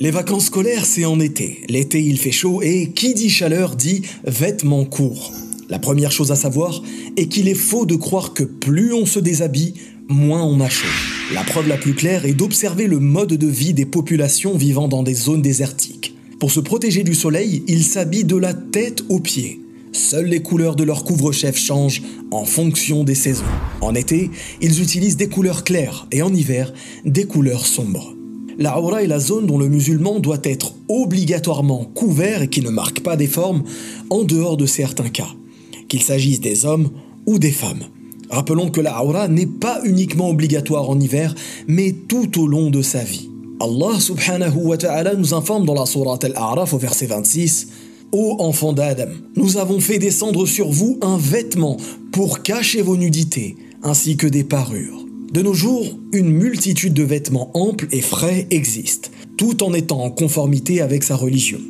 Les vacances scolaires, c'est en été. L'été, il fait chaud et qui dit chaleur dit vêtements courts. La première chose à savoir est qu'il est faux de croire que plus on se déshabille, moins on a chaud. La preuve la plus claire est d'observer le mode de vie des populations vivant dans des zones désertiques. Pour se protéger du soleil, ils s'habillent de la tête aux pieds. Seules les couleurs de leur couvre-chef changent en fonction des saisons. En été, ils utilisent des couleurs claires et en hiver, des couleurs sombres. La aura est la zone dont le musulman doit être obligatoirement couvert et qui ne marque pas des formes en dehors de certains cas, qu'il s'agisse des hommes ou des femmes. Rappelons que la aura n'est pas uniquement obligatoire en hiver, mais tout au long de sa vie. Allah subhanahu wa ta'ala nous informe dans la sourate Al-A'raf au verset 26 Ô enfants d'Adam, nous avons fait descendre sur vous un vêtement pour cacher vos nudités, ainsi que des parures. De nos jours, une multitude de vêtements amples et frais existent, tout en étant en conformité avec sa religion.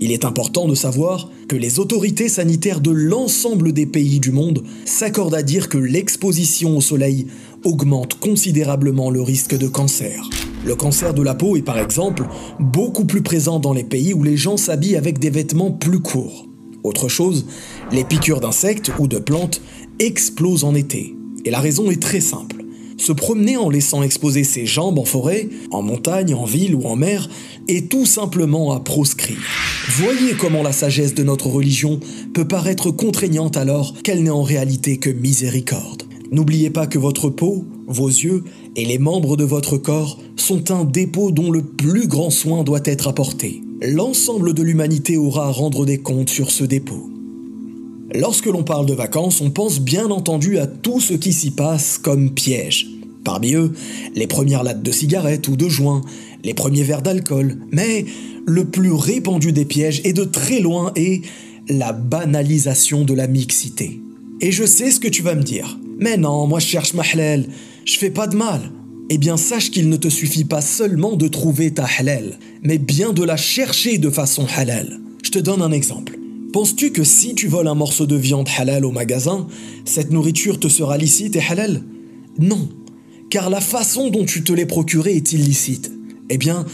Il est important de savoir que les autorités sanitaires de l'ensemble des pays du monde s'accordent à dire que l'exposition au soleil augmente considérablement le risque de cancer. Le cancer de la peau est par exemple beaucoup plus présent dans les pays où les gens s'habillent avec des vêtements plus courts. Autre chose, les piqûres d'insectes ou de plantes explosent en été. Et la raison est très simple. Se promener en laissant exposer ses jambes en forêt, en montagne, en ville ou en mer est tout simplement à proscrire. Voyez comment la sagesse de notre religion peut paraître contraignante alors qu'elle n'est en réalité que miséricorde. N'oubliez pas que votre peau, vos yeux et les membres de votre corps sont un dépôt dont le plus grand soin doit être apporté. L'ensemble de l'humanité aura à rendre des comptes sur ce dépôt. Lorsque l'on parle de vacances, on pense bien entendu à tout ce qui s'y passe comme piège. Parmi eux, les premières lattes de cigarettes ou de joints, les premiers verres d'alcool, mais le plus répandu des pièges et de très loin est la banalisation de la mixité. Et je sais ce que tu vas me dire. Mais non, moi je cherche ma halal, je fais pas de mal. Eh bien sache qu'il ne te suffit pas seulement de trouver ta halal, mais bien de la chercher de façon halal. Je te donne un exemple. Penses-tu que si tu voles un morceau de viande halal au magasin, cette nourriture te sera licite et halal? Non, car la façon dont tu te l'es procuré est illicite. Eh bien,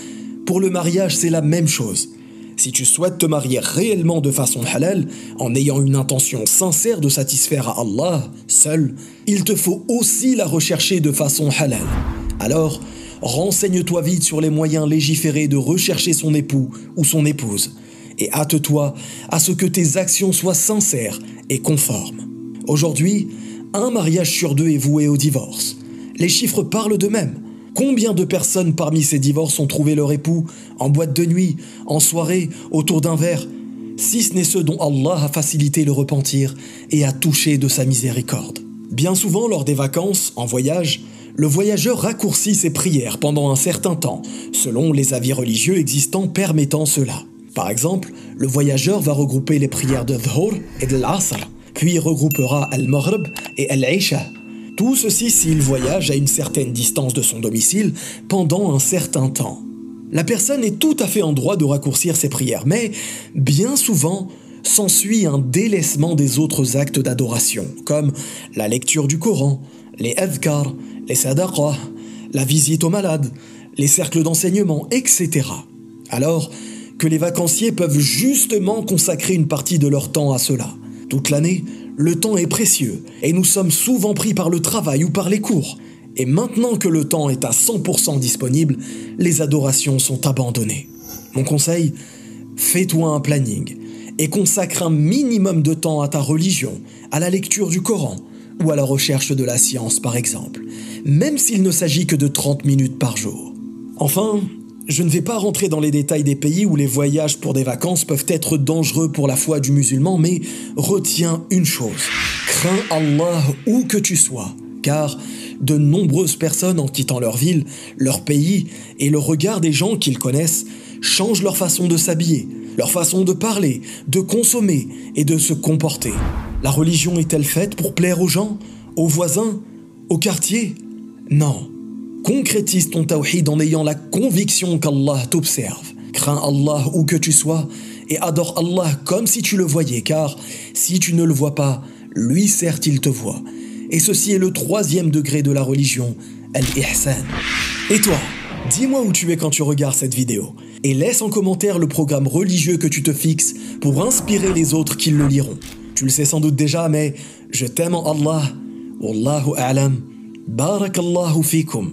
pour le mariage, c'est la même chose. Si tu souhaites te marier réellement de façon halal, en ayant une intention sincère de satisfaire à Allah seul, il te faut aussi la rechercher de façon halal. Alors, renseigne-toi vite sur les moyens légiférés de rechercher son époux ou son épouse et hâte-toi à ce que tes actions soient sincères et conformes. Aujourd'hui, un mariage sur deux est voué au divorce. Les chiffres parlent d'eux-mêmes. Combien de personnes parmi ces divorces ont trouvé leur époux en boîte de nuit, en soirée, autour d'un verre Si ce n'est ceux dont Allah a facilité le repentir et a touché de sa miséricorde. Bien souvent, lors des vacances, en voyage, le voyageur raccourcit ses prières pendant un certain temps, selon les avis religieux existants permettant cela. Par exemple, le voyageur va regrouper les prières de Dhuhr et de l'Asr, puis regroupera Al-Maghrib et Al-Isha. Tout ceci s'il voyage à une certaine distance de son domicile pendant un certain temps. La personne est tout à fait en droit de raccourcir ses prières, mais bien souvent s'ensuit un délaissement des autres actes d'adoration, comme la lecture du Coran, les adhkar, les sadaqah, la visite aux malades, les cercles d'enseignement, etc. Alors, les vacanciers peuvent justement consacrer une partie de leur temps à cela. Toute l'année, le temps est précieux et nous sommes souvent pris par le travail ou par les cours. Et maintenant que le temps est à 100% disponible, les adorations sont abandonnées. Mon conseil, fais-toi un planning et consacre un minimum de temps à ta religion, à la lecture du Coran ou à la recherche de la science par exemple, même s'il ne s'agit que de 30 minutes par jour. Enfin, je ne vais pas rentrer dans les détails des pays où les voyages pour des vacances peuvent être dangereux pour la foi du musulman, mais retiens une chose. Crains Allah où que tu sois, car de nombreuses personnes en quittant leur ville, leur pays et le regard des gens qu'ils connaissent changent leur façon de s'habiller, leur façon de parler, de consommer et de se comporter. La religion est-elle faite pour plaire aux gens, aux voisins, au quartier? Non. Concrétise ton tawhid en ayant la conviction qu'Allah t'observe. Crains Allah où que tu sois et adore Allah comme si tu le voyais, car si tu ne le vois pas, lui certes il te voit. Et ceci est le troisième degré de la religion, al-ihsan. Et toi, Dis-moi où tu es quand tu regardes cette vidéo et laisse en commentaire le programme religieux que tu te fixes pour inspirer les autres qui le liront. Tu le sais sans doute déjà, mais je t'aime en Allah. Wallahu a'lam. Barakallahu fikum.